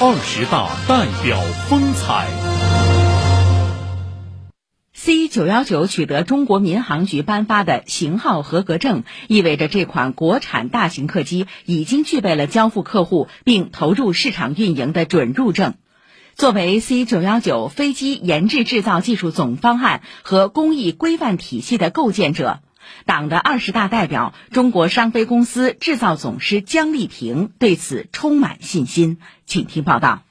二十大代表风采。C 九幺九取得中国民航局颁发的型号合格证，意味着这款国产大型客机已经具备了交付客户并投入市场运营的准入证。作为 C 九幺九飞机研制制造技术总方案和工艺规范体系的构建者，党的二十大代表、中国商飞公司制造总师姜立平对此充满信心。请听报道。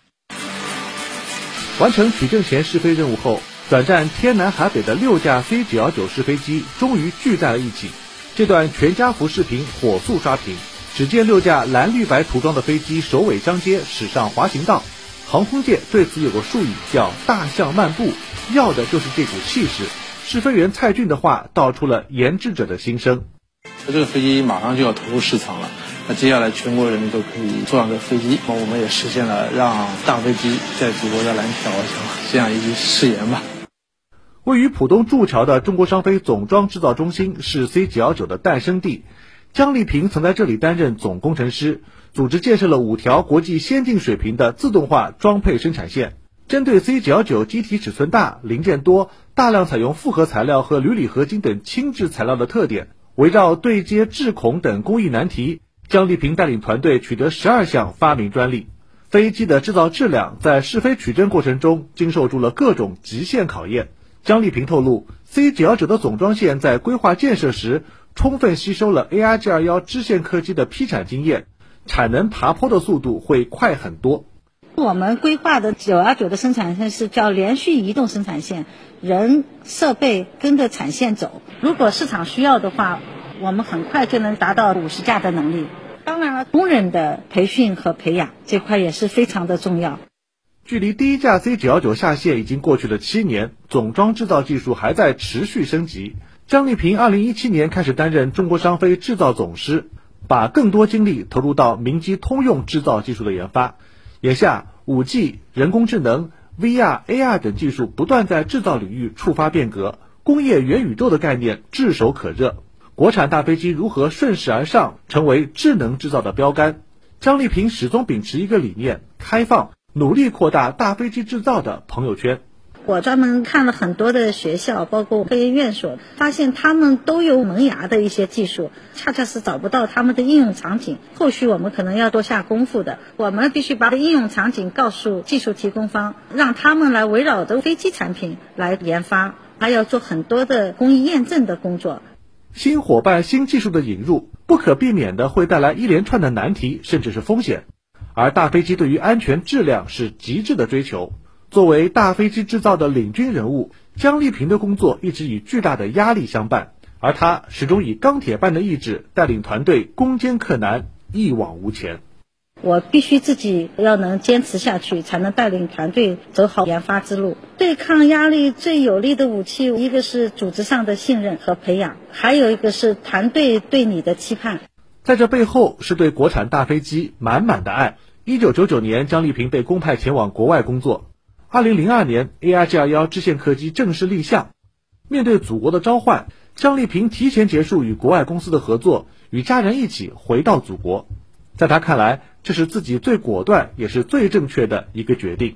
完成取证前试飞任务后。转战天南海北的六架 C 九幺九试飞机终于聚在了一起。这段全家福视频火速刷屏。只见六架蓝绿白涂装的飞机首尾相接驶上滑行道，航空界对此有个术语叫“大象漫步”，要的就是这股气势。试飞员蔡俊的话道出了研制者的心声：这个飞机马上就要投入市场了，那接下来全国人民都可以坐上这飞机，那我们也实现了让大飞机在祖国的蓝天翱翔这样一句誓言吧。位于浦东祝桥的中国商飞总装制造中心是 C 九幺九的诞生地，姜丽萍曾在这里担任总工程师，组织建设了五条国际先进水平的自动化装配生产线。针对 C 九幺九机体尺寸大、零件多、大量采用复合材料和铝锂合金等轻质材料的特点，围绕对接制孔等工艺难题，姜丽萍带领团队取得十二项发明专利。飞机的制造质量在试飞取证过程中经受住了各种极限考验。张立平透露，C 九幺九的总装线在规划建设时，充分吸收了 ARJ 二幺支线客机的批产经验，产能爬坡的速度会快很多。我们规划的九幺九的生产线是叫连续移动生产线，人设备跟着产线走。如果市场需要的话，我们很快就能达到五十架的能力。当然了，工人的培训和培养这块也是非常的重要。距离第一架 C 九幺九下线已经过去了七年，总装制造技术还在持续升级。张立平二零一七年开始担任中国商飞制造总师，把更多精力投入到民机通用制造技术的研发。眼下，，5G、人工智能、VR、AR 等技术不断在制造领域触发变革，工业元宇宙的概念炙手可热。国产大飞机如何顺势而上，成为智能制造的标杆？张丽萍始终秉持一个理念：开放。努力扩大大飞机制造的朋友圈。我专门看了很多的学校，包括科研院所，发现他们都有萌芽的一些技术，恰恰是找不到他们的应用场景。后续我们可能要多下功夫的。我们必须把应用场景告诉技术提供方，让他们来围绕着飞机产品来研发，还要做很多的工艺验证的工作。新伙伴、新技术的引入，不可避免的会带来一连串的难题，甚至是风险。而大飞机对于安全质量是极致的追求。作为大飞机制造的领军人物，姜丽萍的工作一直以巨大的压力相伴，而她始终以钢铁般的意志带领团队攻坚克难，一往无前。我必须自己要能坚持下去，才能带领团队走好研发之路。对抗压力最有力的武器，一个是组织上的信任和培养，还有一个是团队对你的期盼。在这背后，是对国产大飞机满满的爱。一九九九年，姜丽萍被公派前往国外工作。二零零二年，ARJ 二幺支线客机正式立项。面对祖国的召唤，张丽萍提前结束与国外公司的合作，与家人一起回到祖国。在他看来，这是自己最果断也是最正确的一个决定。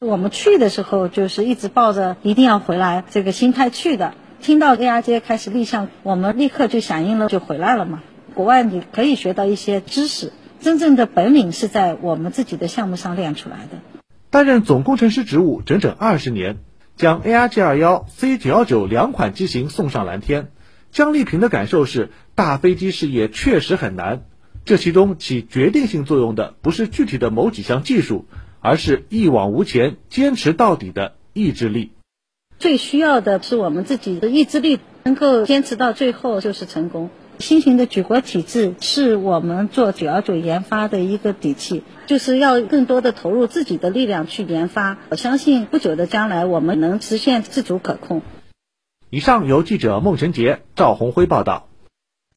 我们去的时候，就是一直抱着一定要回来这个心态去的。听到 ARJ 开始立项，我们立刻就响应了，就回来了嘛。国外你可以学到一些知识。真正的本领是在我们自己的项目上练出来的。担任总工程师职务整整二十年，将 ARJ 二幺、C 九幺九两款机型送上蓝天。姜立平的感受是，大飞机事业确实很难，这其中起决定性作用的不是具体的某几项技术，而是一往无前、坚持到底的意志力。最需要的是我们自己的意志力，能够坚持到最后就是成功。新型的举国体制是我们做九幺九研发的一个底气，就是要更多的投入自己的力量去研发。我相信不久的将来，我们能实现自主可控。以上由记者孟晨杰、赵红辉报道。